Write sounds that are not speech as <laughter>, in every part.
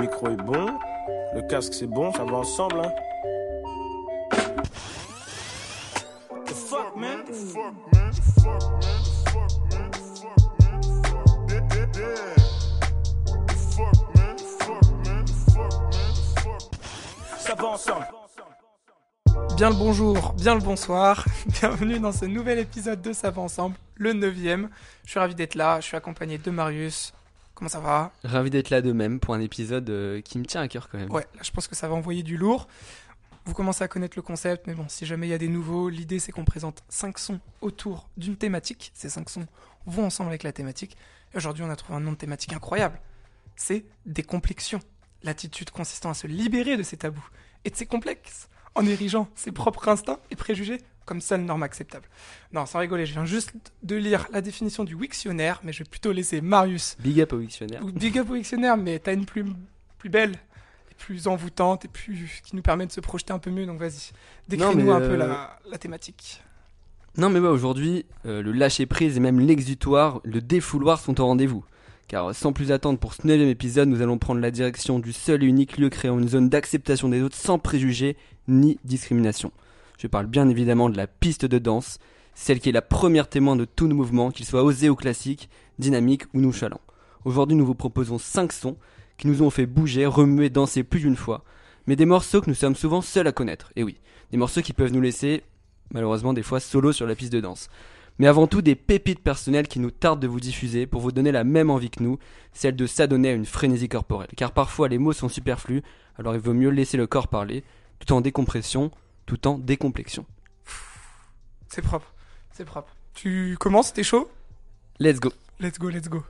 micro est bon, le casque c'est bon, ça va ensemble. Hein. The fuck, man? The fuck, man? The fuck, man? The fuck, man? The fuck, man? The fuck, yeah, yeah, yeah. The fuck, man? The fuck, man? The fuck, man? The fuck. Ça va ensemble. Bien le bonjour, bien le bonsoir, <laughs> bienvenue dans ce nouvel épisode de Ça va ensemble, le neuvième. Je suis ravi d'être là, je suis accompagné de Marius. Comment ça va Ravi d'être là de même pour un épisode euh, qui me tient à cœur quand même. Ouais, là je pense que ça va envoyer du lourd. Vous commencez à connaître le concept, mais bon, si jamais il y a des nouveaux, l'idée c'est qu'on présente 5 sons autour d'une thématique. Ces 5 sons vont ensemble avec la thématique. Et aujourd'hui, on a trouvé un nom de thématique incroyable. C'est décomplexion. L'attitude consistant à se libérer de ses tabous et de ses complexes en érigeant ses propres instincts et préjugés comme seule norme acceptable. Non, sans rigoler, je viens juste de lire la définition du Wiktionnaire, mais je vais plutôt laisser Marius. Big up au Wiktionnaire. Big up au Wiktionnaire, mais t'as une plume plus belle, et plus envoûtante, et plus qui nous permet de se projeter un peu mieux. Donc vas-y, décris-nous un peu euh, la, la thématique. Non mais ouais, aujourd'hui, euh, le lâcher prise et même l'exutoire, le défouloir sont au rendez-vous. Car sans plus attendre pour ce neuvième épisode, nous allons prendre la direction du seul et unique lieu créant une zone d'acceptation des autres sans préjugés ni discrimination. Je parle bien évidemment de la piste de danse, celle qui est la première témoin de tous nos mouvements, qu'ils soient osés ou classiques, dynamiques ou nonchalants. Aujourd'hui, nous vous proposons 5 sons qui nous ont fait bouger, remuer, danser plus d'une fois, mais des morceaux que nous sommes souvent seuls à connaître. Et oui, des morceaux qui peuvent nous laisser, malheureusement, des fois solo sur la piste de danse. Mais avant tout, des pépites personnelles qui nous tardent de vous diffuser pour vous donner la même envie que nous, celle de s'adonner à une frénésie corporelle. Car parfois, les mots sont superflus, alors il vaut mieux laisser le corps parler, tout en décompression, tout en décomplexion. C'est propre, c'est propre. Tu commences, t'es chaud? Let's go Let's go, let's go.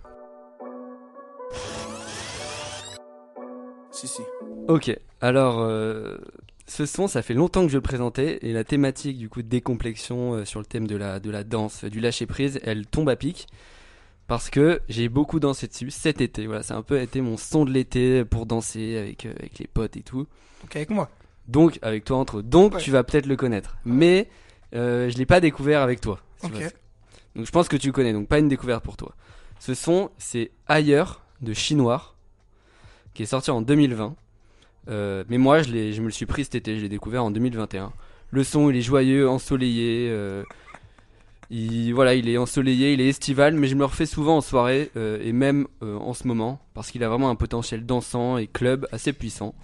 Si, si. Ok, alors euh, ce son, ça fait longtemps que je le présentais et la thématique du coup de décomplexion euh, sur le thème de la, de la danse, du lâcher prise, elle tombe à pic parce que j'ai beaucoup dansé dessus cet été. Voilà, c'est un peu été mon son de l'été pour danser avec, euh, avec les potes et tout. Donc avec moi. Donc avec toi entre donc Ouais. tu vas peut-être le connaître, mais euh, je l'ai pas découvert avec toi. Donc je pense que tu le connais, donc pas une découverte pour toi. Ce son, c'est Ailleurs de Chinois, qui est sorti en 2020. Euh, mais moi, je, me le suis pris cet été, je l'ai découvert en 2021. Le son, il est joyeux, ensoleillé. euh, il, voilà, il est ensoleillé, il est estival, mais je me le refais souvent en soirée euh, et même euh, en ce moment, parce qu'il a vraiment un potentiel dansant et club assez puissant.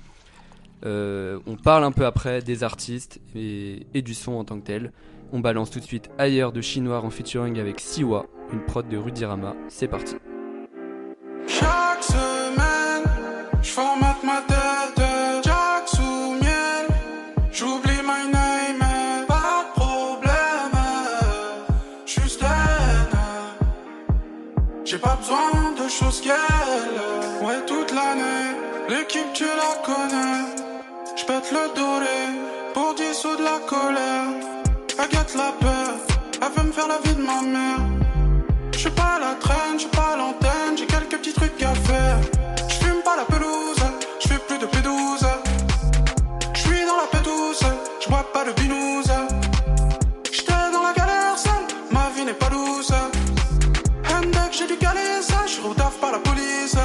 Euh, on parle un peu après des artistes et, et du son en tant que tel. On balance tout de suite ailleurs de Chinois en featuring avec Siwa, une prod de Rudirama. C'est parti. Chaque semaine, je formate ma tête, Jack sous miel. J'oublie my name, pas de problème, juste. J'ai pas besoin de choses qu'elle, ouais, toute l'année. L'équipe, tu la connais. J'pète le doré pour dissoudre la colère. Gâte la peur, elle veut me faire la vie de ma mère. Je suis pas à la traîne, je suis pas à l'antenne, j'ai quelques petits trucs à faire. Je fume pas la pelouse, je fais plus de P12. Je suis dans la pétouse, je bois pas de binouze. J'étais dans la galère seule, ma vie n'est pas douce. Hendek, j'ai du suis taf par la police.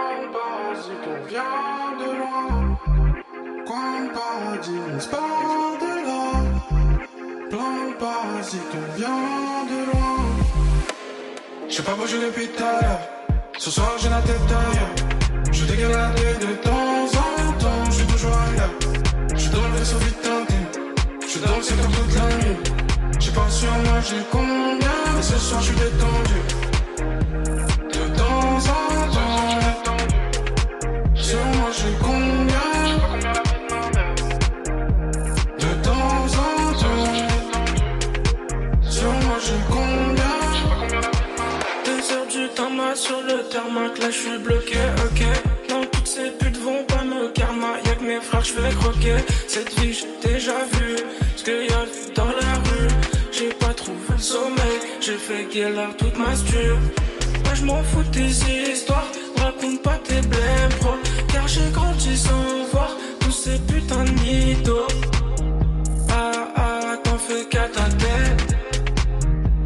Plein de parasites, on vient de loin. Coin de paradis, part de là. Plein de parasites, on vient de loin. J'ai pas bougé depuis tout à l'heure. Ce soir, j'ai la tête d'ailleurs. Je dégueule la tête de temps en temps. Je suis toujours ailleurs. Je suis dans le vaisseau vite. Je suis dans le secteur toute la nuit. J'ai pas sur moi, j'ai combien. Mais ce soir, je suis détendu. De temps en temps. Sur le tarmac, là je suis bloqué, ok. Non, toutes ces putes vont pas me karma. Y'a que mes frères, je vais croquer. Cette vie, j'ai déjà vu ce qu'il y a dans la rue. J'ai pas trouvé le sommeil, j'ai fait guélar toute ma sture. Moi, je m'en fous de tes histoires, raconte pas tes blèmes pro. Car j'ai grandi sans voir tous ces putains de mythos. Ah ah, t'en fais qu'à ta tête.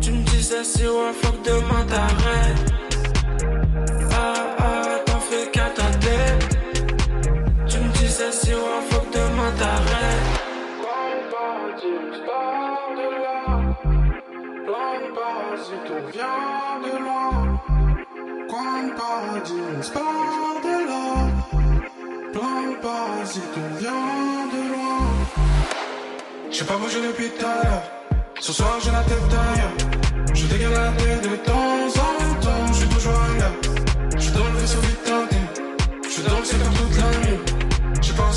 Tu me disais si ouais, faut que demain t'arrêtes. Dis si ouais, faut que demain t'arrêtes. De parasite, vient de loin. Coin de paradis, part de là. Plan de parasite, on vient de loin. J'ai pas bougé depuis tout à l'heure. Ce soir j'ai la tête ailleurs. Je dégaine la tête de temps en temps. Je suis toujours ailleurs. Je dans le vaisseau vite tenté. Je dans le secteur toute la nuit.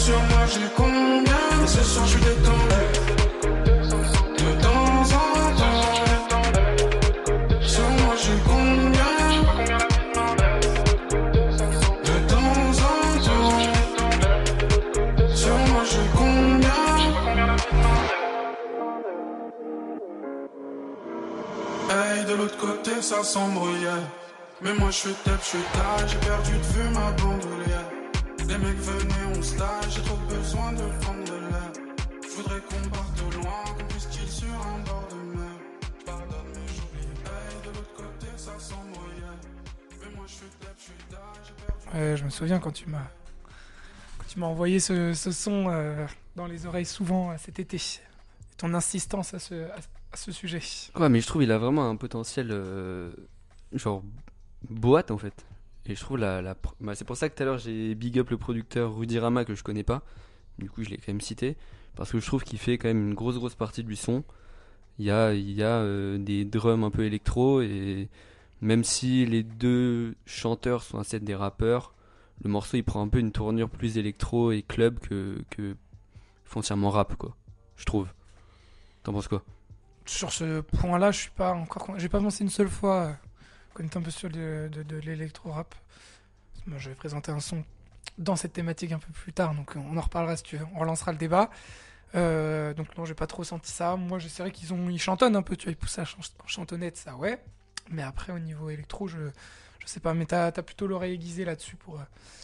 Sur moi, j'ai combien. Et ce soir je suis détendu. De temps en temps. Sur moi j'ai combien. De temps en temps. Sur moi j'ai combien. Hey, de l'autre côté, ça s'embrouillait. Mais moi, je suis tête, je tard, j'ai perdu de vue ma bandoulière. Les mecs venaient, on se lâche, j'ai trop besoin de prendre de l'air. Je voudrais qu'on parte de loin, qu'on puisse kill sur un bord de mer. Pardonne, mais j'oublie. Hey, de l'autre côté, ça s'embrouillait. Mais moi, je suis tête, je suis tard, j'ai perdu. Ouais, je me souviens quand tu m'as quand tu m'as envoyé ce, ce son euh, dans les oreilles souvent euh, cet été. Et ton insistance à ce, à, à ce sujet. Ouais, mais je trouve il a vraiment un potentiel euh, genre boîte en fait. Et je trouve la, bah, c'est pour ça que tout à l'heure j'ai big up le producteur Rudy Rama que je connais pas. Du coup, je l'ai quand même cité parce que je trouve qu'il fait quand même une grosse grosse partie du son. Il y a il y a euh, des drums un peu électro et même si les deux chanteurs sont assez des rappeurs, le morceau il prend un peu une tournure plus électro et club que que foncièrement rap quoi. Je trouve. T'en penses quoi? Sur ce point-là, je suis pas encore. J'ai pas pensé une seule fois était un peu sur le- de, de l'électro-rap. Moi, je vais présenter un son dans cette thématique un peu plus tard, donc on en reparlera si tu veux. On relancera le débat. Euh, donc non, j'ai pas trop senti ça. Moi, c'est vrai qu'ils ont, ils chantonnent un peu, tu vois, ils poussent à chan- chantonnette, ça ouais. Mais après, au niveau électro, je, je sais pas. Mais t'as, t'as plutôt l'oreille aiguisée là-dessus pour. euh,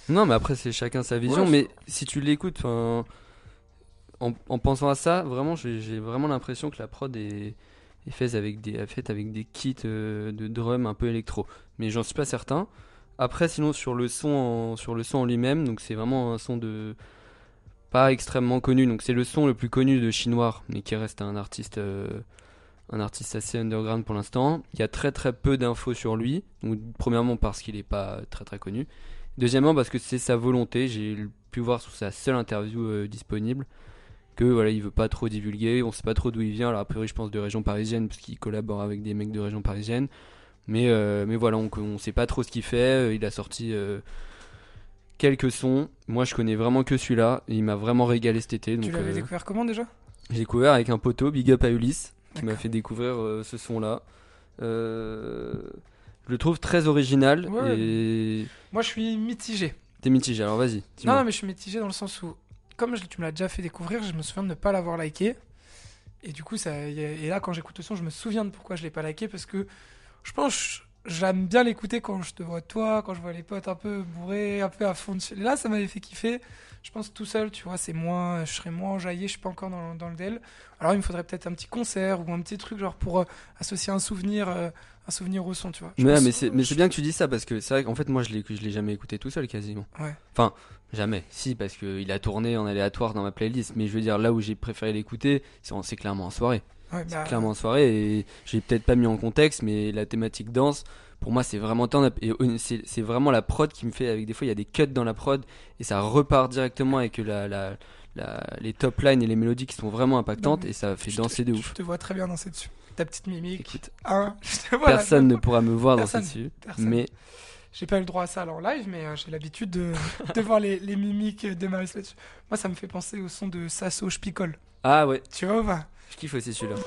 Non, mais après, c'est chacun sa vision. Ouais, mais si tu l'écoutes, en, en pensant à ça, vraiment, j'ai vraiment l'impression que la prod est, est faite avec des, est faite avec des kits euh, de drum un peu électro. Mais j'en suis pas certain. Après, sinon, sur le son en, sur le son lui-même, donc c'est vraiment un son de pas extrêmement connu. Donc c'est le son le plus connu de Chinois, mais qui reste un artiste. euh, un artiste assez underground pour l'instant. Il y a très très peu d'infos sur lui. Donc, premièrement parce qu'il n'est pas très très connu. Deuxièmement parce que c'est sa volonté, j'ai pu voir sur sa seule interview euh, disponible que voilà, il veut pas trop divulguer, on sait pas trop d'où il vient, alors a priori je pense de région parisienne parce qu'il collabore avec des mecs de région parisienne. Mais euh, mais voilà, on, on sait pas trop ce qu'il fait, Euh, il a sorti euh, quelques sons. Moi je connais vraiment que celui-là, il m'a vraiment régalé cet été donc tu l'avais euh, découvert comment déjà? j'ai découvert avec un poteau, big up à Ulysse, qui m'a fait découvrir ce son-là. Je le trouve très original Ouais. et Moi, je suis mitigé. t'es mitigé. Alors vas-y. Non, non, mais je suis mitigé dans le sens où, comme tu me l'as déjà fait découvrir, je me souviens de ne pas l'avoir liké. Et du coup, ça, et là, quand j'écoute le son, je me souviens de pourquoi je l'ai pas liké parce que je pense j'aime bien l'écouter quand je te vois toi, quand je vois les potes un peu bourrés, un peu à fond. Là, ça m'avait fait kiffer. Je pense tout seul, tu vois, c'est moins, je serais moins enjaillé, je suis pas encore dans, dans le DEL. Alors, il me faudrait peut-être un petit concert ou un petit truc genre pour euh, associer un souvenir, euh, un souvenir au son, tu vois. Je Ouais, pense- mais c'est mais c'est bien que tu dis ça parce que c'est vrai qu'en fait moi je l'ai je l'ai jamais écouté tout seul quasiment. Ouais. Enfin jamais. Si parce que il a tourné en aléatoire dans ma playlist. Mais je veux dire là où j'ai préféré l'écouter, c'est c'est clairement en soirée. Ouais, bah, clairement en soirée et j'ai peut-être pas mis en contexte, mais la thématique danse, pour moi, c'est vraiment c'est vraiment la prod qui me fait, avec des fois, il y a des cuts dans la prod et ça repart directement avec la, la, la- les top lines et les mélodies qui sont vraiment impactantes Non, et ça fait je te- danser de Je ouf. te vois très bien danser dessus. Ta petite mimique. Écoute, Hein, <laughs> je te vois personne ne pourra me voir Personne. danser dessus, Personne. mais J'ai pas eu le droit à ça alors en live, mais euh, j'ai l'habitude de, de voir les, les mimiques de Maris là-dessus. Moi, ça me fait penser au son de Sasso Je picole. ah ouais, Tu vois ou pas? Je kiffe aussi celui-là.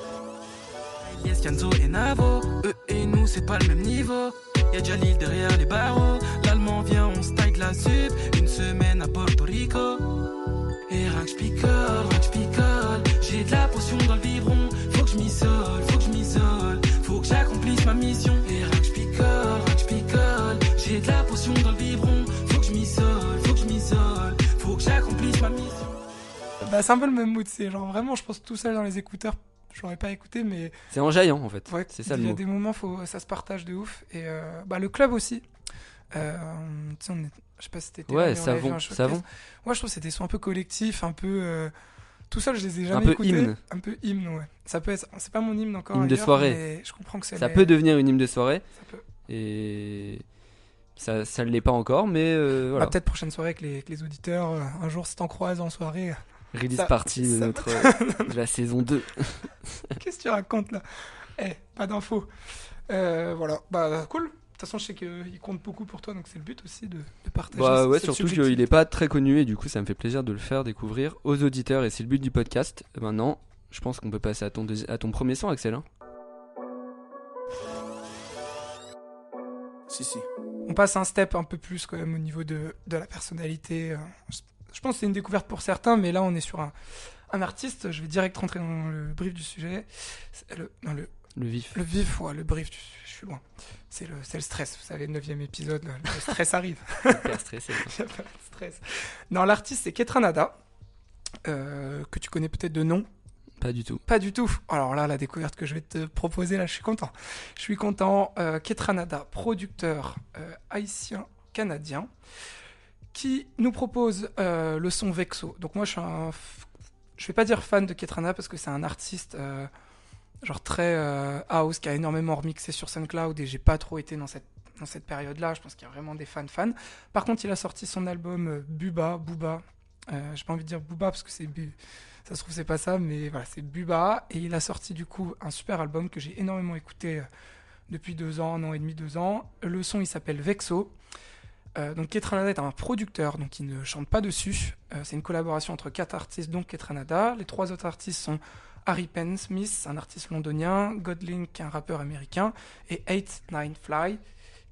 Yes, Kenzo et Navo, eux et nous c'est pas le même niveau. Y'a Jalil derrière les barreaux, l'allemand vient, on de la sup, une semaine à Porto Rico. Et rack j'picole, rack j'picole, j'ai de la potion dans le biberon, faut que je m'isole, faut que je m'isole, faut que j'accomplisse ma mission. J'ai de la potion dans le biberon, faut que je m'isole, faut que je m'isole, faut que j'accomplisse ma mission. Bah, c'est un peu le même mood. C'est genre vraiment, je pense tout seul dans les écouteurs. j'aurais pas écouté, mais C'est enjaillant en fait. ouais, c'est ça il le y a des moments, faut, ça se partage de ouf. Et euh, bah, le club aussi. Euh, tu sais, on est- je sais pas si t'étais là, Ouais, savon, un savon. Ouais, je trouve que c'était des sons un peu collectifs, un peu. euh, tout seul, je les ai Un jamais peu écoutés. hymne. Un peu hymne, ouais. Ça peut être. C'est pas mon hymne encore. Hymne de soirée. mais je comprends que c'est. Ça les- peut devenir une hymne de soirée ça peut. et ça, ça ne l'est pas encore, mais euh, Ah, voilà. Peut-être prochaine soirée avec les, avec les auditeurs. euh, un jour, si t'en croises en soirée. Release ça- party de ça- notre <laughs> de la saison 2. <laughs> Qu'est-ce que tu racontes là? Eh, pas d'infos. Euh, voilà, bah cool. De toute façon, je sais qu'il compte beaucoup pour toi, donc c'est le but aussi de, de partager. Bah ouais, surtout qu'il est pas très connu et du coup ça me fait plaisir de le faire découvrir aux auditeurs et c'est le but du podcast. Maintenant, je pense qu'on peut passer à ton, à ton premier son, Axel. hein. Si, si. On passe un step un peu plus quand même au niveau de, de la personnalité. euh, Je, pense que c'est une découverte pour certains, mais là on est sur un, un artiste. Je vais direct rentrer dans le brief du sujet. C'est Le, dans le, Le vif. le vif, ouais, le brief, je suis loin. C'est le, c'est le stress. Vous savez, le 9 épisode, le, le stress arrive. Hyper stressé. quoi. Il y a pas de stress. Non, l'artiste c'est Ketranada, euh, que tu connais peut-être de nom. Pas du tout. Pas du tout. Alors là, la découverte que je vais te proposer, là, je suis content. Je suis content. Euh, Ketranada, producteur euh, haïtien-canadien, qui nous propose euh, le son Vexo. Donc moi, je suis Je vais pas dire fan de Ketranada parce que c'est un artiste genre très house qui a énormément remixé sur SoundCloud et j'ai pas trop été dans cette période-là. Je pense qu'il y a vraiment des fans fans. Par contre, il a sorti son album Buba, Booba. J'ai pas envie de dire Booba parce que c'est ça se trouve c'est pas ça, mais voilà, c'est Buba et il a sorti du coup un super album que j'ai énormément écouté euh, depuis deux ans, un an et demi, deux ans. Le son il s'appelle Vexo. Euh, donc Ketranada est un producteur, donc il ne chante pas dessus. Euh, c'est une collaboration entre quatre artistes, donc Ketranada. Les trois autres artistes sont Harry Penn Smith, un artiste londonien, Godlink, un rappeur américain, et 8-9 Fly,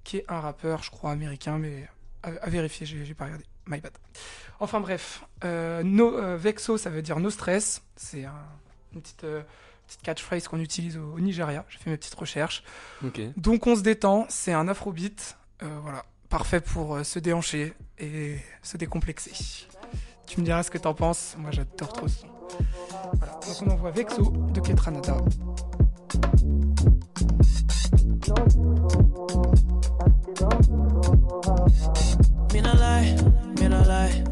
qui est un rappeur, je crois, américain, mais à, à vérifier, j'ai j'ai pas regardé. My bad. Enfin bref, euh, no, euh, Vexo, ça veut dire no stress. C'est un- une petite, euh, petite catchphrase qu'on utilise au, au Nigeria. J'ai fait mes petites recherches. Donc on se détend, c'est un afrobeat, euh, voilà, parfait pour euh, se déhancher et se décomplexer. Tu me diras ce que t'en penses, moi j'adore trop ce son. Voilà, donc on envoie Vexo de Ketranada. Me no lie, me no lie.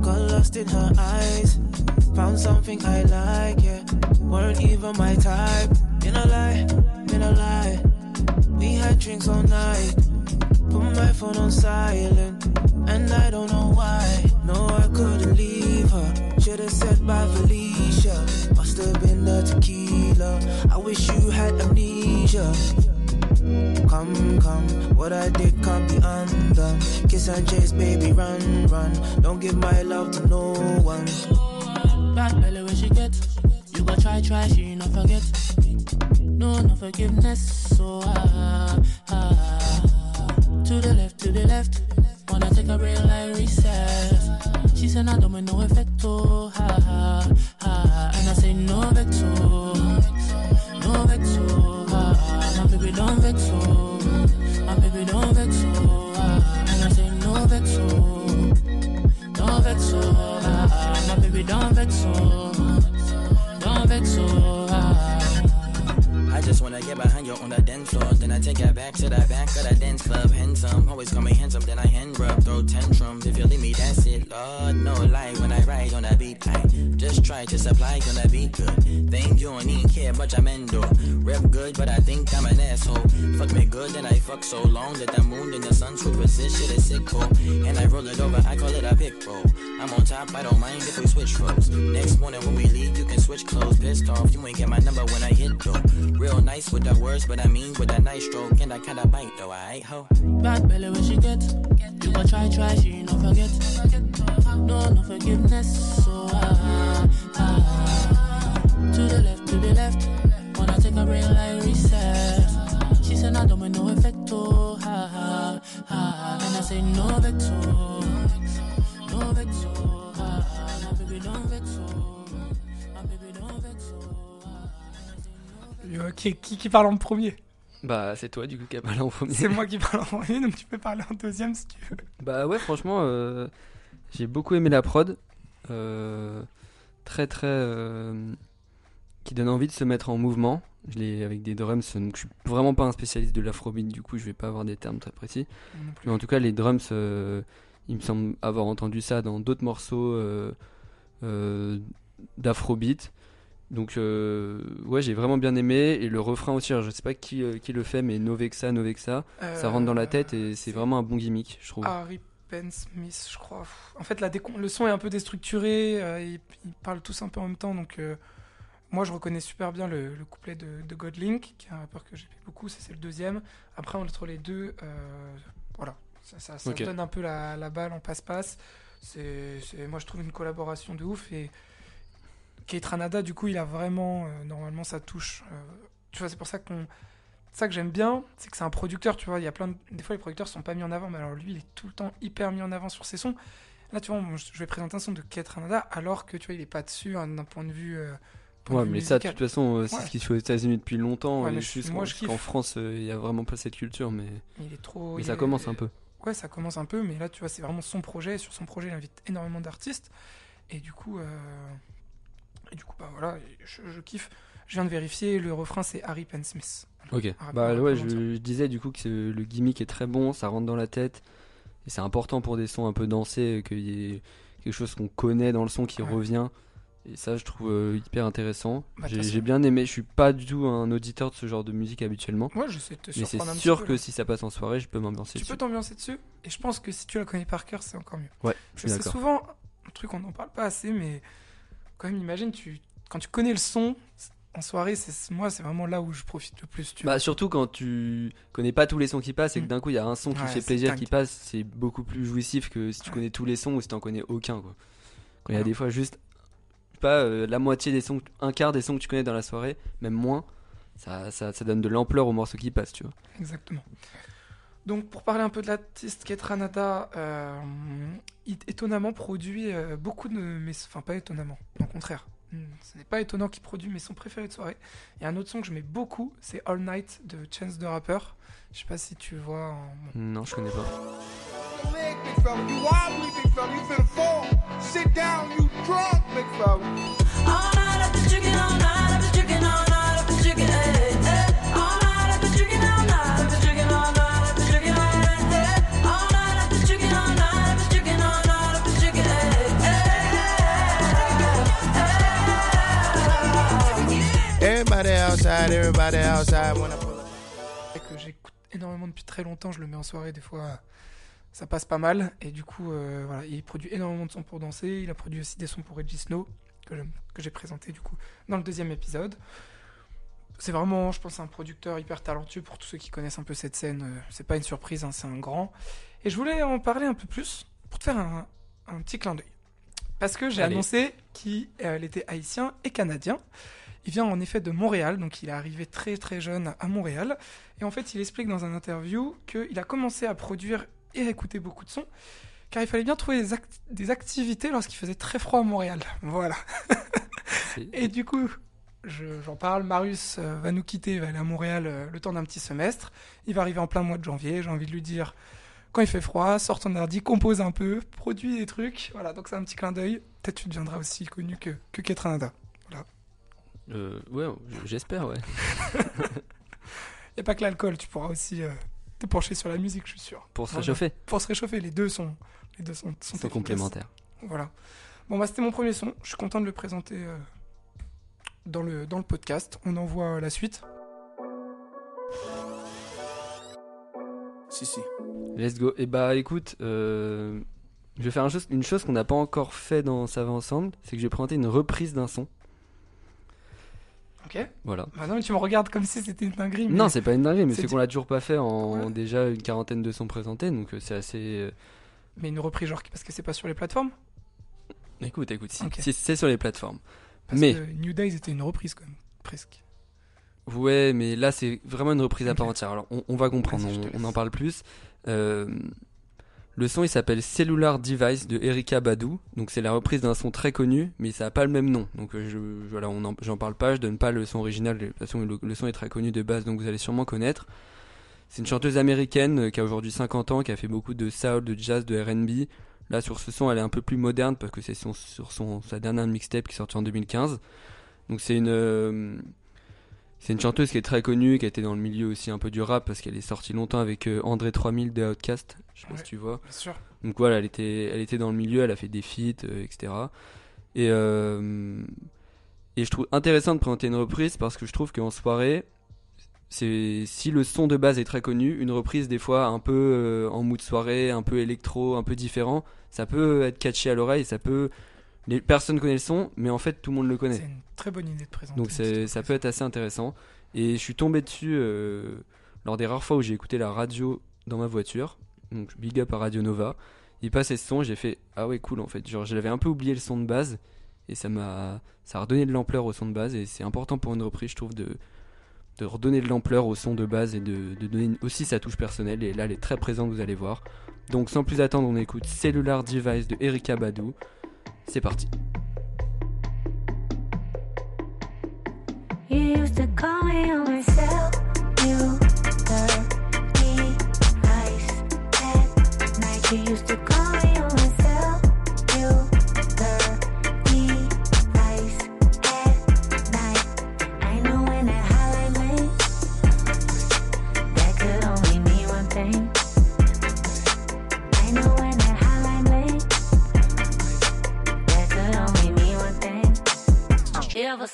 Got lost in her eyes. Found something I like, yeah. Weren't even my type. Me no lie, me no lie. We had drinks all night. Put my phone on silent, and I don't know why. No, I couldn't leave her. Should've said bye, Felicia. Must have been the tequila. I wish you had amnesia. Come, come, what I did can't be undone. Kiss and chase, baby, run, run. Don't give my love to no one. Bad belly where she get. You go try, try, she not forget. No, no forgiveness. So ah, ah. To the left, to the left. Wanna take a real life reset. She said I don't make no effect. Oh, parle en premier Bah c'est toi du coup qui a parlé en premier. C'est moi qui parle en premier, donc tu peux parler en deuxième si tu veux. Bah ouais, franchement, euh, j'ai beaucoup aimé la prod. Euh, très très euh, qui donne envie de se mettre en mouvement. Je l'ai avec des drums, donc je suis vraiment pas un spécialiste de l'afrobeat, du coup je vais pas avoir des termes très précis. Mais en tout cas, les drums, il me semble avoir entendu ça dans d'autres morceaux d'afrobeat. Donc euh, ouais, j'ai vraiment bien aimé et le refrain aussi. alors, je sais pas qui, euh, qui le fait, mais Novexa, Novexa, ça rentre dans la tête et c'est vraiment un bon gimmick, je trouve. Harry Penn Smith, je crois. En fait, la le son est un peu déstructuré, euh, ils, ils parlent tous un peu en même temps, donc euh, moi je reconnais super bien le, le couplet de, de Godlink, qui est un rappeur que j'aime beaucoup, ça c'est le deuxième. Après, entre les deux, euh, voilà, ça, ça, donne un peu la, la balle en passe-passe. Moi je trouve une collaboration de ouf et Kate Ranada, du coup, il a vraiment, euh, normalement, ça touche. euh, tu vois, c'est pour ça qu'on. Ça que j'aime bien, c'est que c'est un producteur, tu vois. Il y a plein de... Des fois, les producteurs sont pas mis en avant, mais alors lui, il est tout le temps hyper mis en avant sur ses sons. Là, tu vois, je vais présenter un son de Kate Ranada, alors que, tu vois, il est pas dessus hein, d'un point de vue. euh, point Ouais, de vue mais ça, de toute façon, c'est ce qui se fait aux États-Unis depuis longtemps. Ouais, et mais je- juste moi, je qu'en France, il y a vraiment pas cette culture, mais, Il est trop. mais il ça est- commence un peu. Ouais, ça commence un peu, mais là, tu vois, c'est vraiment son projet. Sur son projet, il invite énormément d'artistes. Et du coup, euh, et du coup, bah voilà, je, je kiffe. Je viens de vérifier, le refrain, c'est Harry Penn Smith. Ok. rappeur, Bah ouais, je, je disais du coup que le gimmick est très bon, ça rentre dans la tête. Et c'est important pour des sons un peu dansés, euh, qu'il y ait quelque chose qu'on connaît dans le son qui Ouais. revient. Et ça, je trouve euh, hyper intéressant. Bah, J'ai bien aimé. Je suis pas du tout un auditeur de ce genre de musique habituellement. Moi, je sais te Mais c'est sûr peu, que là. si ça passe en soirée, je peux m'ambiancer Tu dessus. peux t'ambiancer dessus. Et je pense que si tu la connais par cœur, c'est encore mieux. Ouais, je d'accord. souvent un truc, on n'en parle pas assez, mais quand même, imagine, tu, quand tu connais le son, en soirée, c'est moi, c'est vraiment là où je profite le plus. Tu Bah surtout quand tu connais pas tous les sons qui passent et que Mm. d'un coup il y a un son qui Ouais, fait plaisir dingue. qui passe, c'est beaucoup plus jouissif que si tu connais tous les sons ou si t'en connais aucun quoi. Quand il y a des fois juste pas euh, la moitié des sons, un quart des sons que tu connais dans la soirée, même moins, ça, ça, ça donne de l'ampleur aux morceaux qui passent, tu vois. Exactement. Donc, pour parler un peu de l'artiste Kate Ranada, euh, il étonnamment produit euh, beaucoup de mes. Enfin, pas étonnamment, au contraire. Hmm, Ce n'est pas étonnant qu'il produit mes sons préférés de soirée. Il y a un autre son que je mets beaucoup, c'est All Night de Chance the Rapper. Je sais pas si tu vois. En... Non, je connais pas. leg, big fella. You wobbly, big fella. You finna fall. Sit down, you drunk, big outside, everybody outside when I pull up. que j'écoute énormément depuis très longtemps. Je le mets en soirée, des fois ça passe pas mal. Et du coup, euh, voilà, il produit énormément de sons pour danser. Il a produit aussi des sons pour Reggie Snow, que j'ai présenté du coup dans le deuxième épisode. C'est vraiment, je pense, un producteur hyper talentueux pour tous ceux qui connaissent un peu cette scène. euh, C'est pas une surprise, hein, c'est un grand. Et je voulais en parler un peu plus pour te faire un, un petit clin d'œil. Parce que j'ai Allez. annoncé qu'il euh, était haïtien et canadien. Il vient en effet de Montréal, donc il est arrivé très très jeune à Montréal. Et en fait, il explique dans un interview qu'il a commencé à produire et à écouter beaucoup de sons, car il fallait bien trouver des, act- des activités lorsqu'il faisait très froid à Montréal. <laughs> Voilà. Et du coup, je- j'en parle, Marius euh, va nous quitter, il va aller à Montréal euh, le temps d'un petit semestre. Il va arriver en plein mois de janvier, j'ai envie de lui dire, quand il fait froid, sors ton ordi, compose un peu, produis des trucs. Voilà, donc c'est un petit clin d'œil. Peut-être tu deviendras aussi connu que, que Ketranada. Euh, ouais, j'espère, ouais. <laughs> Il n'y a pas que l'alcool, tu pourras aussi euh, te pencher sur la musique, je suis sûr. Pour se Voilà. réchauffer, Pour se réchauffer, les deux sont, les deux sont, sont c'est efficaces. complémentaire. Voilà. Bon, bah, c'était mon premier son. Je suis content de le présenter euh, dans, le, dans le podcast. On envoie la suite. Si, si. Let's go. Et bah écoute, euh, je vais faire un chose- une chose qu'on n'a pas encore fait dans Ça va ensemble, c'est que je vais présenter une reprise d'un son. Ok Voilà. Bah mais tu me regardes comme si c'était une dinguerie. mais- Non, c'est pas une dinguerie, mais c'est c'est qu'on l'a toujours pas fait en déjà une quarantaine de sons présentés, donc euh, c'est assez. euh, Mais une reprise, genre, parce que c'est pas sur les plateformes Écoute, écoute, si, c'est sur les plateformes. Parce Mais- que New Days était une reprise, quand même. Presque. Ouais, mais là c'est vraiment une reprise à part entière. Alors on, on va comprendre, on, on en parle plus. Euh, le son il s'appelle Cellular Device de Erika Badu. Donc c'est la reprise d'un son très connu, mais ça a pas le même nom. Donc euh, je, voilà, j'en parle pas, je donne pas le son original. De toute façon, le, son est très connu de base, donc vous allez sûrement connaître. C'est une chanteuse américaine euh, qui a aujourd'hui 50 ans, qui a fait beaucoup de soul, de jazz, de R&B. Là sur ce son, elle est un peu plus moderne parce que c'est sa dernière mixtape qui est sortie en 2015. Donc c'est une euh, c'est une chanteuse qui est très connue, qui a été dans le milieu aussi un peu du rap parce qu'elle est sortie longtemps avec André 3000 de Outcast. Je sais pas Ouais. si tu vois. Bien sûr. Donc voilà, elle était, elle était dans le milieu, elle a fait des feats, euh, etc. Et, euh, et je trouve intéressant de présenter une reprise parce que je trouve qu'en soirée, c'est si le son de base est très connu, une reprise des fois un peu euh, en mood soirée, un peu électro, un peu différent, ça peut être catchy à l'oreille, ça peut les personnes connaissent le son, mais en fait tout le monde le connaît. C'est une très bonne idée de présenter. Donc ça reprise. peut être assez intéressant. Et je suis tombé dessus euh, lors des rares fois où j'ai écouté la radio dans ma voiture. Donc big up à Radio Nova. Il passait ce son, j'ai fait ah ouais cool en fait. Genre je l'avais un peu oublié le son de base et ça m'a ça a redonné de l'ampleur au son de base et c'est important pour une reprise je trouve de redonner de l'ampleur au son de base et de, donner aussi sa touche personnelle et là elle est très présente vous allez voir. Donc sans plus attendre on écoute Cellular Device de Erika Badu. C'est parti.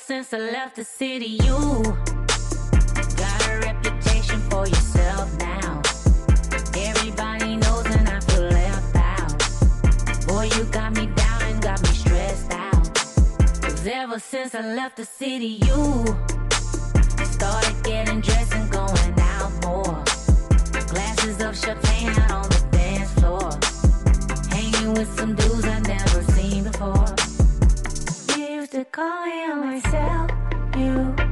Since I left the city, you got a reputation for yourself Cause ever since I left the city, you started getting dressed and going out more. Glasses of champagne out on the dance floor. Hanging with some dudes I've never seen before. Used to call me on my cell. You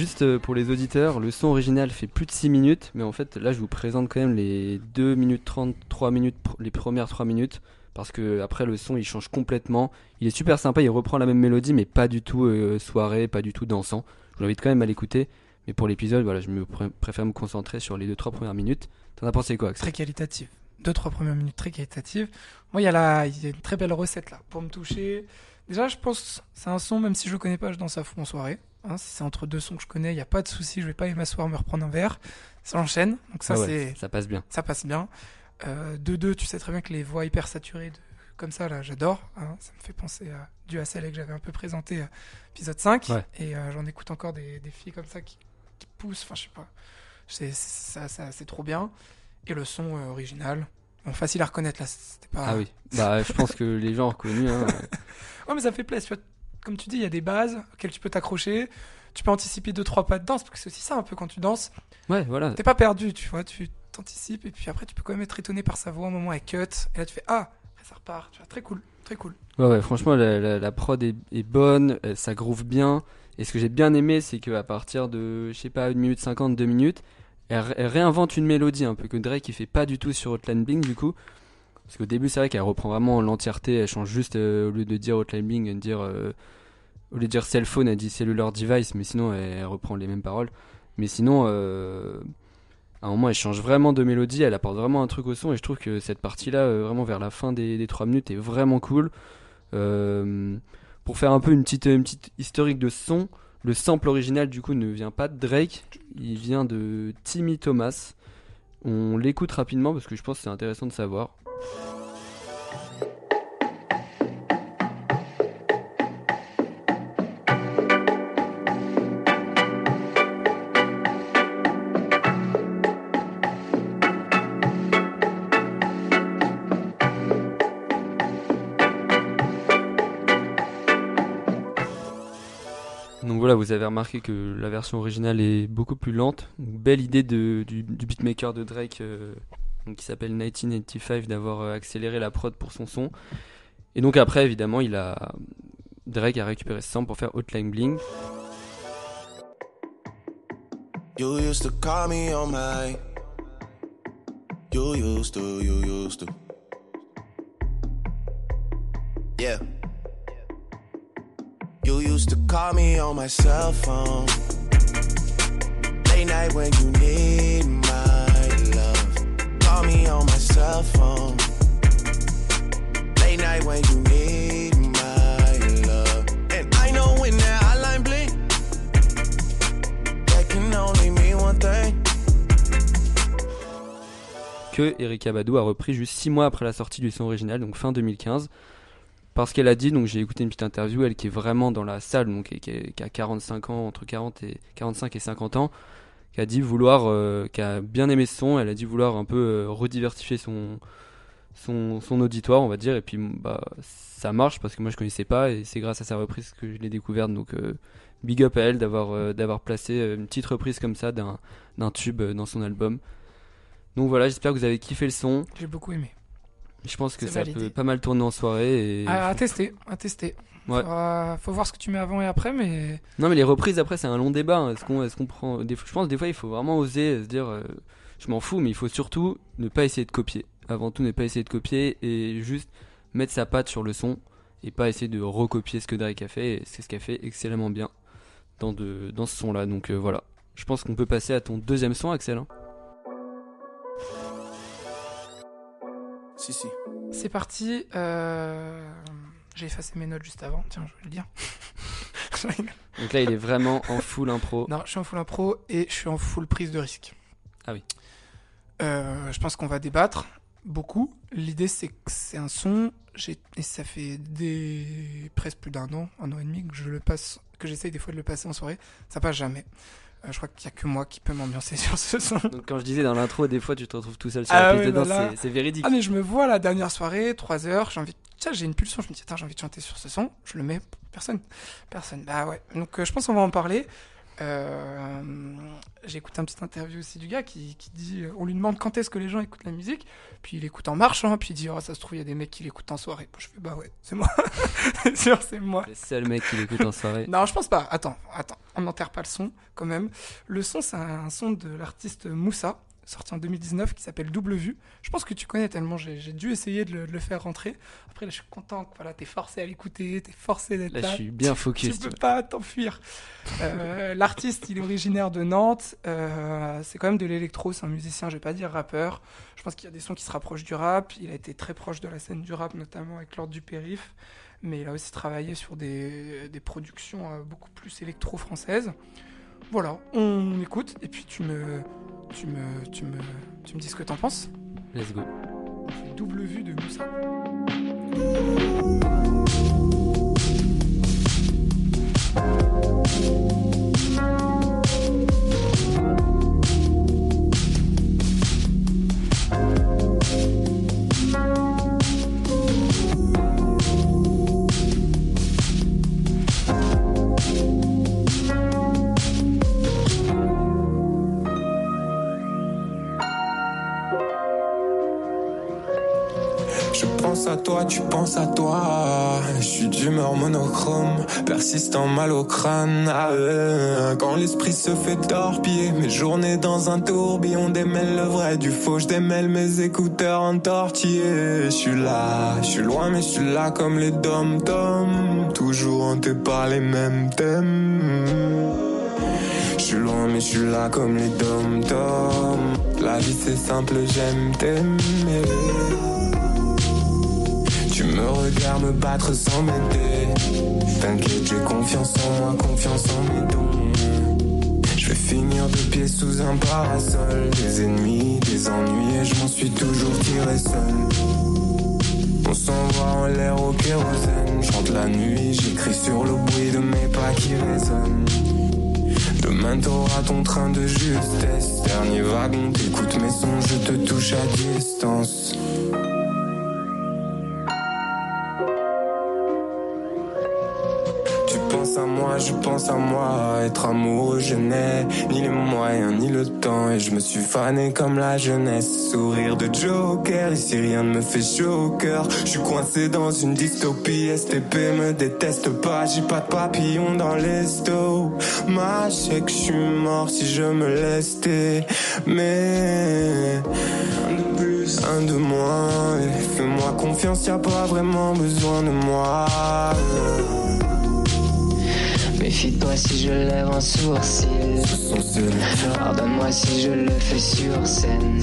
juste euh, pour les auditeurs, le son original fait plus de 6 minutes, mais en fait là je vous présente quand même les 2 minutes 30, 3 minutes, les premières 3 minutes, parce que après le son il change complètement, il est super sympa, il reprend la même mélodie mais pas du tout euh, soirée, pas du tout dansant. Je vous invite quand même à l'écouter, mais pour l'épisode voilà je préfère me concentrer sur les 2-3 premières minutes. T'en as pensé quoi Très qualitative. Deux, trois premières minutes très qualitatives. Moi, il y, a une très belle recette là pour me toucher. Déjà, je pense c'est un son, même si je le connais pas, je danse à fond en soirée. Hein, si c'est entre deux sons que je connais, il n'y a pas de souci, je vais pas aller m'asseoir, me reprendre un verre. Ça enchaîne, donc ça, Ah ouais, c'est ça passe bien. ça passe bien. Euh, 2-2, tu sais très bien que les voix hyper saturées de- comme ça, là, j'adore. hein. ça me fait penser à du ACL que j'avais un peu présenté, euh, épisode 5. Ouais. Et euh, j'en écoute encore des, des filles comme ça qui, qui poussent, enfin, je sais pas. C'est ça, ça, c'est trop bien. Et le son euh, original, bon, facile à reconnaître là, c'était pas. Ah oui, bah je pense que les gens ont reconnu. Hein. Ouais, <laughs> mais ça fait plaisir. tu vois. Comme tu dis, il y a des bases auxquelles tu peux t'accrocher. Tu peux anticiper deux trois pas de danse, parce que c'est aussi ça un peu quand tu danses. Ouais voilà. T'es pas perdu, tu vois, tu t'anticipes et puis après tu peux quand même être étonné par sa voix. Un moment elle cut et là tu fais ah, ça repart. Tu vois, très cool, très cool. Ouais, ouais, franchement, la, la- la prod est, est bonne, euh, ça groove bien. Et ce que j'ai bien aimé, c'est qu'à partir de, je sais pas, 1 minute 50, 2 minutes, elle, ré- elle réinvente une mélodie un peu que Drake il fait pas du tout sur Hotline Bling du coup. Parce qu'au début, c'est vrai qu'elle reprend vraiment l'entièreté, elle change juste, euh, au lieu de dire Hotline Bling, elle dire, euh, au lieu de dire cell phone, elle dit cellular device, mais sinon elle, reprend les mêmes paroles. Mais sinon, euh, à un moment, elle change vraiment de mélodie, elle apporte vraiment un truc au son, et je trouve que cette partie-là, vraiment vers la fin des, des 3 minutes, est vraiment cool. Pour faire un peu une petite, une petite historique de son, le sample original du coup ne vient pas de Drake, il vient de Timmy Thomas. On l'écoute rapidement parce que je pense que c'est intéressant de savoir. Voilà, vous avez remarqué que la version originale est beaucoup plus lente. Belle idée de, du, beatmaker de Drake euh, qui s'appelle 1985 d'avoir euh, accéléré la prod pour son son. Et donc après, évidemment, il a Drake a récupéré ce sample pour faire Hotline Bling. You used to call me on my. You used to, you used to. Yeah. You used to call me on my cell phone. Late night when you need my. On my. Late night when you need. And I know when only one thing. que Erika Badu a repris juste 6 mois après la sortie du son original, donc fin 2015. Parce qu'elle a dit, donc j'ai écouté une petite interview, elle qui est vraiment dans la salle, donc qui a 45 ans, entre 40 et 45 et 50 ans, qui a dit vouloir, euh, bien aimé ce son, elle a dit vouloir un peu euh, rediversifier son, son, son auditoire, on va dire, et puis bah ça marche parce que moi je connaissais pas et c'est grâce à sa reprise que je l'ai découverte, donc euh, big up à elle d'avoir euh, d'avoir placé une petite reprise comme ça d'un tube dans son album. Donc voilà, j'espère que vous avez kiffé le son. J'ai beaucoup aimé. Je pense que ça validé. peut pas mal tourner en soirée. Et... À, à tester, à tester. Ouais. Faudra- faut voir ce que tu mets avant et après, mais Non, mais les reprises après, c'est un long débat. Est-ce qu'on est qu'on prend. Des... fois- Je pense des fois, il faut vraiment oser se dire euh, je m'en fous, mais il faut surtout ne pas essayer de copier. Avant tout, ne pas essayer de copier et juste mettre sa patte sur le son et pas essayer de recopier ce que Drake a fait. Et c'est ce qu'a fait excellemment bien dans, de... dans ce son-là. Donc euh, voilà. Je pense qu'on peut passer à ton deuxième son, Axel. hein. Si, si. c'est parti. euh, J'ai effacé mes notes juste avant, tiens, je vais le dire. <laughs> Donc là, il est vraiment en full impro. non, je suis en full impro et je suis en full prise de risque. Ah oui. Euh, je pense qu'on va débattre beaucoup. L'idée, c'est que c'est un son, et ça fait des... presque plus d'un an, un an et demi que je le passe, que j'essaye des fois de le passer en soirée. Ça passe jamais. Euh, je crois qu'il y a que moi qui peux m'ambiancer <laughs> sur ce son. Donc quand je disais dans l'intro, des fois, tu te retrouves tout seul sur Ah la piste ouais, de danse. bah là- c'est- véridique. Ah mais je me vois la dernière soirée, 3 heures, j'ai envie, tiens j'ai une pulsion, je me dis attends j'ai envie de chanter sur ce son, je le mets, personne, personne, bah ouais, donc euh, je pense qu'on va en parler. Euh, j'ai écouté un petit interview aussi du gars qui, qui dit, on lui demande quand est-ce que les gens écoutent la musique, puis il écoute en marchant, puis il dit oh ça se trouve il y a des mecs qui l'écoutent en soirée. Bon, je fais bah ouais c'est moi, <laughs> c'est sûr c'est moi. Le seul mec qui l'écoute en soirée. Non, je pense pas. Attends, attends. On n'enterre pas le son, quand même. Le son, c'est un son de l'artiste Moussa, sorti en 2019, qui s'appelle Double Vue. Je pense que tu connais tellement j'ai dû essayer de le, de le faire rentrer. Après, là, je suis content que voilà, t'es forcé à l'écouter, t'es forcé d'être Là, là. je suis bien Tu focus. tu peux vois. pas t'enfuir. Euh, L'artiste, il est originaire de Nantes. Euh, c'est quand même de l'électro. C'est un musicien, je vais pas dire rappeur. Je pense qu'il y a des sons qui se rapprochent du rap. Il a été très proche de la scène du rap, notamment avec Lord du Périph. Mais il a aussi travaillé sur des, des productions euh, beaucoup plus électro-françaises. Voilà, on écoute et puis tu me, tu me, tu me, tu me dis ce que t'en penses. Let's go. Double vue de Moussa. Pense à toi. Je suis d'humeur monochrome, persistant mal au crâne. Ah, euh, quand l'esprit se fait torpiller, mes journées dans un tourbillon démêle le vrai du faux. Je démêle mes écouteurs entortillés. Je suis là, je suis loin, mais je suis là comme les dom-toms. Toujours hanté par les mêmes thèmes. Je suis loin, mais je suis là comme les dom-toms. La vie c'est simple, j'aime t'aimer. Me regardes me battre sans m'aider. T'inquiète, j'ai confiance en moi, confiance en mes dons. Je vais finir de pied sous un parasol. Des ennemis, des ennuis, et je m'en suis toujours tiré seul. On s'envoie en l'air au kérosène. Je rentre la nuit, j'écris sur le bruit de mes pas qui résonnent. Demain t'auras ton train de justesse. Dernier wagon, t'écoutes mes sons, je te touche à distance. Tu penses à moi, je pense à moi. Être amoureux, je n'ai ni les moyens ni le temps. Et je me suis fané comme la jeunesse. Sourire de Joker, ici rien ne me fait chaud au. Je suis coincé dans une dystopie. STP me déteste pas, j'ai pas de papillon dans. Ma je sais que je suis mort si je me laisse Mais un de plus, un de moins. Fais-moi confiance, y a pas vraiment besoin de moi. Méfie-toi si je lève un sourcil. Pardonne-moi si je le fais sur scène.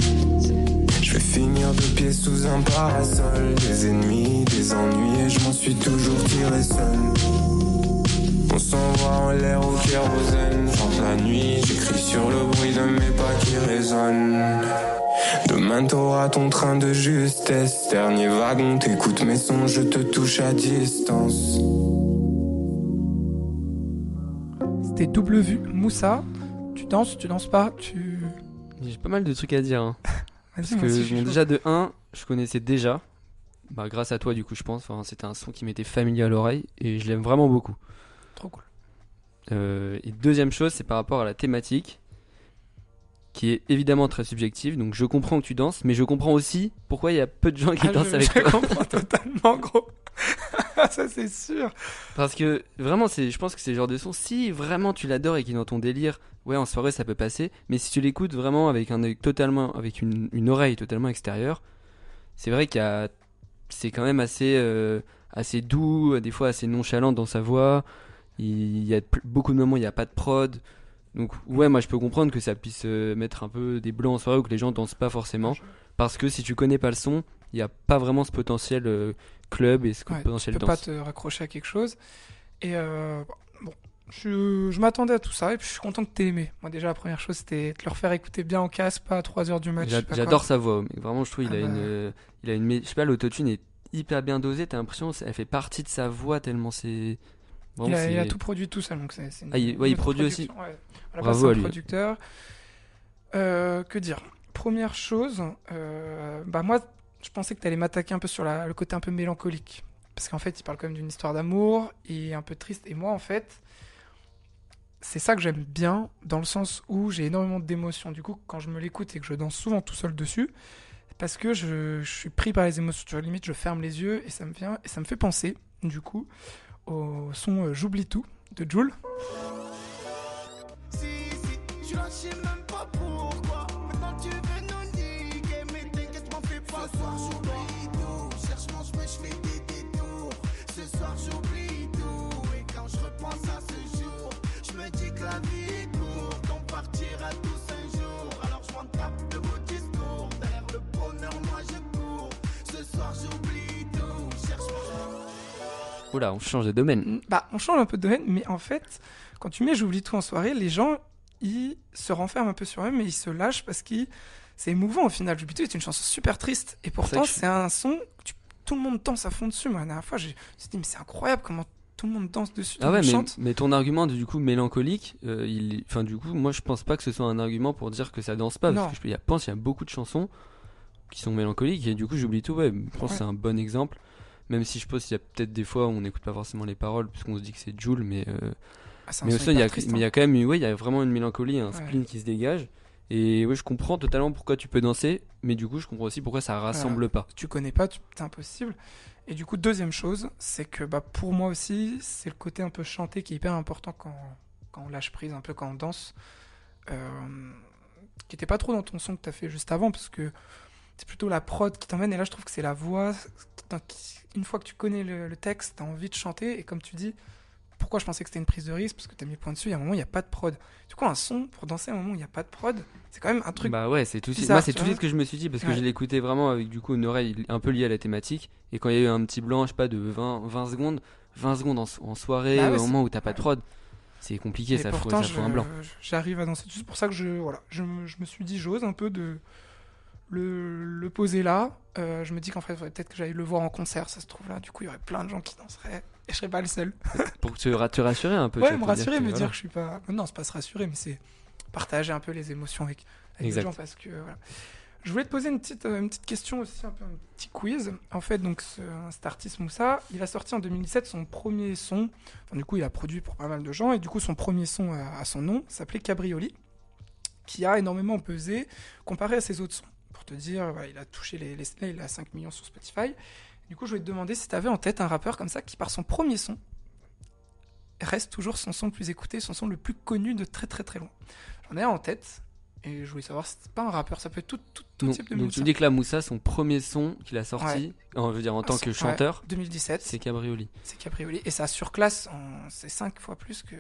Je vais finir de pied sous un parasol. Des ennemis, des ennuis, et je m'en suis toujours tiré seul. On s'envoie en l'air au kérosène. Chante la nuit, j'écris sur le bruit de mes pas qui résonnent. Demain t'auras ton train de justesse. Dernier wagon, t'écoutes mes sons, je te touche à distance. C'était double vue. Moussa, tu danses, tu danses pas, tu. J'ai pas mal de trucs à dire. hein. <laughs> Parce que je bon, déjà de 1, je connaissais déjà. Bah, grâce à toi, du coup, je pense. Enfin, c'était un son qui m'était familier à l'oreille et je l'aime vraiment beaucoup. Trop cool. Euh, et deuxième chose, c'est par rapport à la thématique, qui est évidemment très subjective. Donc je comprends que tu danses, mais je comprends aussi pourquoi il y a peu de gens qui Ah, dansent je, avec je toi. comprends <laughs> totalement, gros. <laughs> Ça, c'est sûr. Parce que vraiment, c'est, je pense que c'est le genre de son. Si vraiment tu l'adores et qu'il est dans ton délire, ouais, en soirée ça peut passer. Mais si tu l'écoutes vraiment avec un œil totalement, avec une, une oreille totalement extérieure, c'est vrai qu'il y a, c'est quand même assez, euh, assez doux, des fois assez nonchalant dans sa voix. Il y a beaucoup de moments où il n'y a pas de prod. Donc ouais, moi je peux comprendre que ça puisse euh, mettre un peu des blancs en soirée ou que les gens dansent pas forcément. Parce que si tu connais pas le son, il n'y a pas vraiment ce potentiel euh, club et ce Ouais, potentiel tu peux danse. pas te raccrocher à quelque chose. Et euh, bon, je, je m'attendais à tout ça et puis je suis content que t'aies aimé. Moi déjà la première chose c'était de le refaire écouter bien en casque, pas à 3h du match. J'a- J'adore sa voix, mais vraiment je trouve il Ah a bah. une, euh, il a une, mé- je sais pas, l'autotune est hyper bien dosée. T'as l'impression elle fait partie de sa voix tellement c'est. Il a, il a tout produit tout seul donc c'est. une- Ah, il- ouais, une il produit aussi. ouais. À la Bravo à lui. producteur. Euh, que dire? Première chose, euh, bah moi je pensais que t'allais m'attaquer un peu sur le côté un peu mélancolique. Parce qu'en fait, il parle quand même d'une histoire d'amour et un peu triste. Et moi, en fait, c'est ça que j'aime bien, dans le sens où j'ai énormément d'émotions. Du coup, quand je me l'écoute et que je danse souvent tout seul dessus, parce que je, je suis pris par les émotions. Tu vois, limite, je ferme les yeux et ça me vient et ça me fait penser, du coup, au son euh, J'oublie tout de Jules. Oula, on change de domaine. Bah, on change un peu de domaine, mais en fait, quand tu mets J'oublie tout en soirée, les gens, ils se renferment un peu sur eux, mais ils se lâchent parce que c'est émouvant au final. J'oublie tout est une chanson super triste, et pourtant, je- c'est un son que tu- tout le monde danse à fond dessus. Moi, la dernière fois, je me suis dit, mais c'est incroyable comment tout le monde danse dessus, Ah ouais, mais, chante. mais ton argument du coup mélancolique, euh, il, enfin du coup, moi je pense pas que ce soit un argument pour dire que ça danse pas, Non. parce que je pense qu'il y a beaucoup de chansons qui sont mélancoliques et du coup j'oublie tout. Ouais, je pense que Ouais. c'est un bon exemple. Même si je pense qu'il y a peut-être des fois où on n'écoute pas forcément les paroles puisqu'on se dit que c'est Joule, mais euh, Ah, mais aussi il y a, mais il y a hein. quand même, ouais, il y a vraiment une mélancolie, un Ouais. spleen qui se dégage. Et ouais, je comprends totalement pourquoi tu peux danser, mais du coup, je comprends aussi pourquoi ça rassemble pas. Tu connais pas, c'est impossible. Et du coup, deuxième chose, c'est que bah, pour moi aussi, c'est le côté un peu chanté qui est hyper important quand, quand on lâche prise, un peu quand on danse. Euh, qui était pas trop dans ton son que tu as fait juste avant, parce que c'est plutôt la prod qui t'emmène. Et là, je trouve que c'est la voix. qui- Une fois que tu connais le, le texte, tu as envie de chanter. Et comme tu dis, pourquoi je pensais que c'était une prise de risque? Parce que tu as mis le point dessus, il y a un moment, il n'y a pas de prod. Du coup, un son, pour danser à un moment où il n'y a pas de prod, c'est quand même un truc. Bah ouais, c'est tout bizarre, Moi, c'est tout de suite ce que je me suis dit parce que Ouais. je écouté vraiment avec du coup une oreille un peu liée à la thématique. Et quand il y a eu un petit blanc, je sais pas, de 20, 20 secondes, 20 secondes en, so- en soirée, Bah ouais, au moment où t'as pas de prod, c'est compliqué, Et ça pourtant, ça un blanc. j'arrive à danser. C'est pour ça que je, voilà, je, je me suis dit, j'ose un peu de le, le poser là. Euh, je me dis qu'en fait, il faudrait peut-être que j'aille le voir en concert, ça se trouve là. Du coup, il y aurait plein de gens qui danseraient et je serais pas le seul. <laughs> Pour te, ra- te rassurer un peu. ouais, me rassurer, me dire que je suis pas. Non, c'est pas se rassurer, mais c'est partager un peu les émotions avec, avec les gens parce que voilà. Je voulais te poser une petite, euh, une petite question aussi, un peu un petit quiz. En fait, donc ce, cet artiste Moussa, il a sorti en 2017 son premier son. Enfin, du coup, il a produit pour pas mal de gens et du coup, son premier son à, à son nom s'appelait Cabrioli, qui a énormément pesé comparé à ses autres sons. Te dire, voilà, il a touché les, il a 5 millions sur Spotify. Du coup, je voulais te demander si tu avais en tête un rappeur comme ça qui, par son premier son, reste toujours son son le plus écouté, son son le plus connu de très très très loin. J'en ai un en tête et je voulais savoir si c'est pas un rappeur, ça peut être tout, tout, tout Donc, type de donc tu me dis que là, Moussa, son premier son qu'il a sorti, Ouais. en, je veux dire en tant Ah, que ouais, chanteur, 2017. c'est Cabrioli. C'est Cabrioli. Et ça surclasse, c'est 5 fois plus que.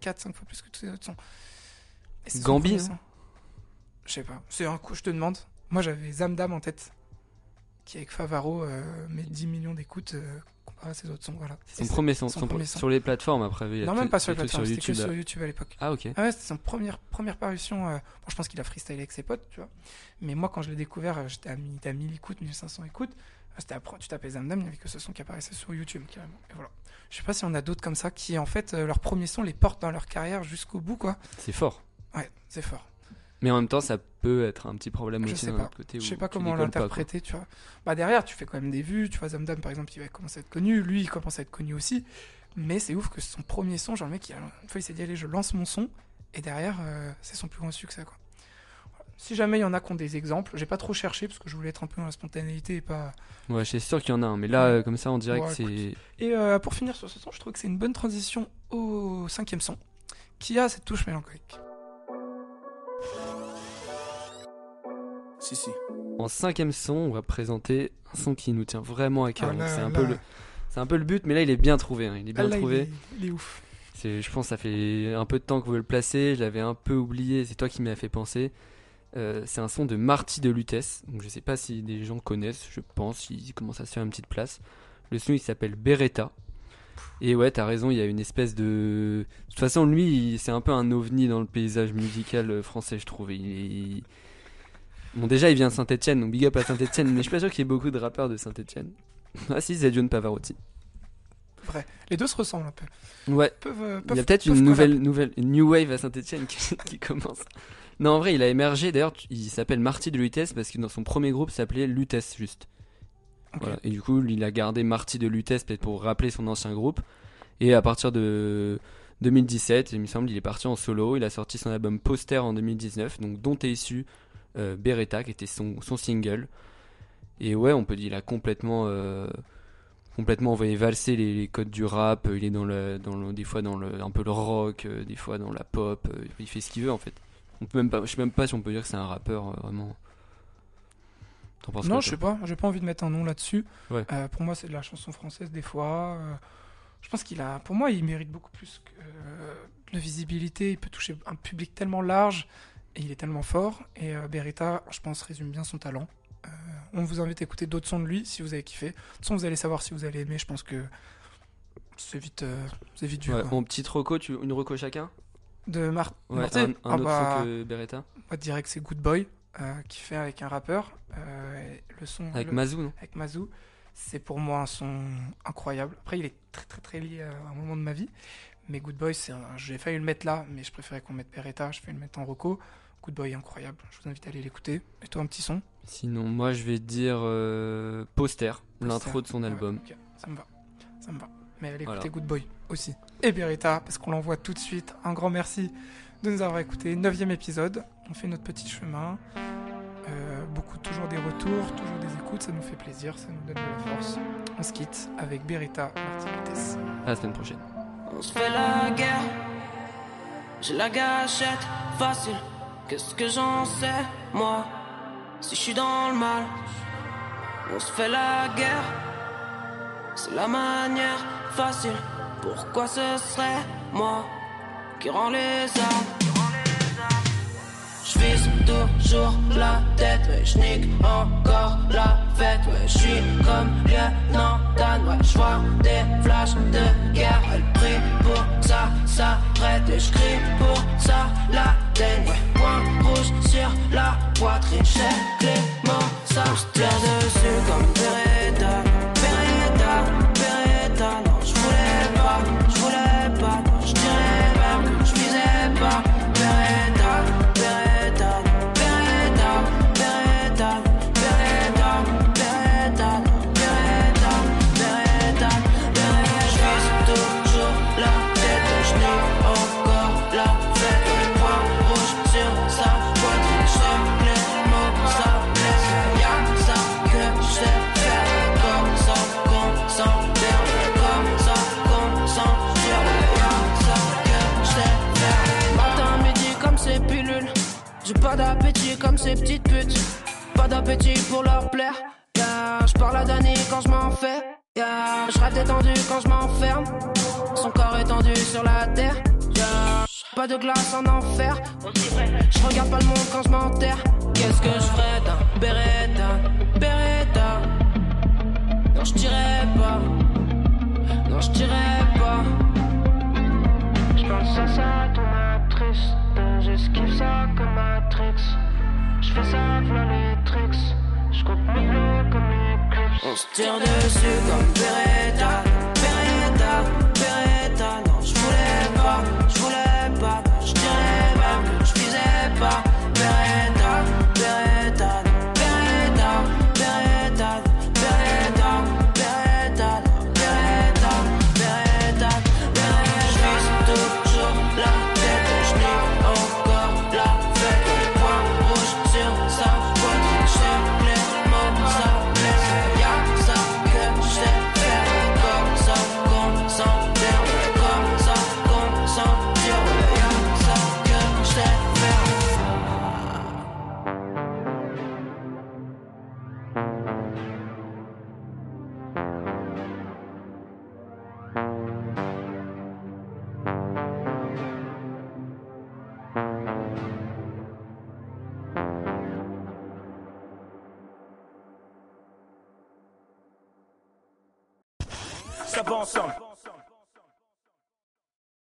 4, 5 fois plus que tous les autres sons. Gambi, son. Je sais pas. C'est un coup, je te demande. Moi j'avais Zamdam en tête, qui avec Favaro euh, met 10 millions d'écoutes euh, comparé à ses autres sons. Voilà. Son premier son, son son- premier son. sur les plateformes après. Non, même pas sur les plateformes, c'était que sur. YouTube à l'époque. Ah ok. Ah ouais, c'était son première, première parution. euh, Bon, je pense qu'il a freestylé avec ses potes, tu vois. Mais moi, quand je l'ai découvert, j'étais à, mi- il était à 1000 écoutes, 1500 écoutes. C'était tu tapais Zamdam, il n'y avait que ce son qui apparaissait sur YouTube, carrément. Et voilà. Je sais pas si on a d'autres comme ça qui, en fait, leur premier son les portent dans leur carrière jusqu'au bout, quoi. C'est fort. Ouais, c'est fort. Mais en même temps, ça peut être un petit problème Je aussi sais pas. côté. Je sais pas comment l'interpréter, tu vois. Bah derrière, tu fais quand même des vues. Tu vois, Zamdam, par exemple, il va commencer à être connu. Lui, il commence à être connu aussi. Mais c'est ouf que son premier son, genre le mec, il a- une fois, il s'est dit, allez, je lance mon son. Et derrière, euh, c'est son plus grand succès, quoi. Voilà. Si jamais il y en a qui ont des exemples, j'ai pas trop cherché parce que je voulais être un peu dans la spontanéité et pas. Ouais, c'est sûr qu'il y en a un. Mais là, euh, comme ça, en direct, Ouais, c'est. Et euh, pour finir sur ce son, je trouve que c'est une bonne transition au cinquième son, qui a cette touche mélancolique. Si, si. En cinquième son, on va présenter un son qui nous tient vraiment à cœur. Ah c'est un peu le, c'est un peu le but, mais là il est bien trouvé. hein, Il est bien Ah là, il trouvé. est- il est ouf. Je pense, que ça fait un peu de temps que vous le placez. Je l'avais un peu oublié. C'est toi qui m'as fait penser. Euh, c'est un son de Marty de Lutèce. Donc je sais pas si des gens connaissent. Je pense il commence à se faire une petite place. Le son il s'appelle Beretta. Et ouais, t'as raison. Il y a une espèce de. De toute façon, lui, il- c'est un peu un ovni dans le paysage musical euh, français, je trouve. Il Bon, déjà, il vient de Saint-Etienne, donc big up à Saint-Etienne, mais je suis pas sûr qu'il y ait beaucoup de rappeurs de Saint-Etienne. <laughs> Ah, si, c'est John Pavarotti. Vrai. Les deux se ressemblent un peu. Ouais. Peuvent, euh, il y a peut-être une nouvelle, collab. nouvelle une new wave à Saint-Etienne qui, <laughs> qui commence. Non, en vrai, il a émergé. D'ailleurs, il s'appelle Marty de Lutèce parce que dans son premier groupe, s'appelait Lutèce juste. Et du coup, il a gardé Marty de Lutèce peut-être pour rappeler son ancien groupe. Et à partir de 2017, il me semble, il est parti en solo. Il a sorti son album Poster en 2019, donc dont est issu euh, Beretta, qui était son, son single. Et ouais, on peut dire qu'il a complètement, euh, complètement envoyé valser les, codes du rap. Il est dans le, dans des fois dans le, un peu le rock, euh, des fois dans la pop. euh, il fait ce qu'il veut en fait. On peut même pas, je sais même pas si on peut dire que c'est un rappeur vraiment. T'en penses Non, quoi, je sais pas. J'ai pas envie de mettre un nom là-dessus. Ouais. Euh, pour moi, c'est de la chanson française des fois. Euh, je pense qu'il a, pour moi, il mérite beaucoup plus que euh, de visibilité. Il peut toucher un public tellement large et il est tellement fort. Et euh, Beretta, je pense, résume bien son talent. Euh, on vous invite à écouter d'autres sons de lui si vous avez kiffé. De toute façon, vous allez savoir si vous allez aimer. Je pense que c'est vite, euh, c'est vite dur. Ouais, quoi. Mon petit roco, tu, une roco chacun? De Mar Ouais, Marty? un, un Ah autre bah, son que Beretta? Moi, direct, c'est Good Boy, qui fait avec un rappeur. euh, le son. Avec le- Mazou, non? Avec Mazou. C'est pour moi un son incroyable. Après, il est très, très, très lié à un moment de ma vie. Mais Good Boy, c'est un... j'ai failli le mettre là, mais je préférais qu'on mette Beretta. Je vais le mettre en Rocco. Good Boy, incroyable. Je vous invite à aller l'écouter. Et toi, un petit son? Sinon, moi je vais dire euh, Poster, l'intro de son Ouais, album. Ça me va. Ça me va. Mais allez Voilà. écouter Good Boy aussi. Et Beretta, parce qu'on l'envoie tout de suite. Un grand merci de nous avoir écoutés. Neuvième épisode. on fait notre petit chemin. Euh, beaucoup, toujours des retours, toujours des écoutes, ça nous fait plaisir, ça nous donne de la force. On se quitte avec Beretta, Martin Lutès. À la semaine prochaine. On se fait la guerre. J'ai la gâchette facile. Qu'est-ce que j'en sais, moi Si je suis dans le mal, on se fait la guerre. C'est la manière facile. Pourquoi ce serait moi qui rend les armes? Je vise la tête, ouais, je nique encore la fête, ouais, je suis comme lieutenant Dan, ouais, je vois des flashs de guerre, elle prie pour que ça s'arrête, et je crie pour ça la tête, point rouge sur la poitrine, chez Clément, ça se tire dessus comme Beretta, Beretta, petites putes, pas d'appétit pour leur plaire. Yeah, je parle à Dani quand je m'en fais. Yeah, je détendu quand je m'enferme. Son corps étendu sur la terre. Pas de glace en enfer. Je regarde pas le monde quand je m'enterre. Qu'est-ce que je ferais d'un Beretta, Beretta? Non, je dirais pas. Non, je dirais pas. Je pense à ça, ton actrice. J'esquive ça comme Matrix. Je fais ça, voilà les tricks. Je compte mes comme Eclipse. On se tire dessus comme Beretta,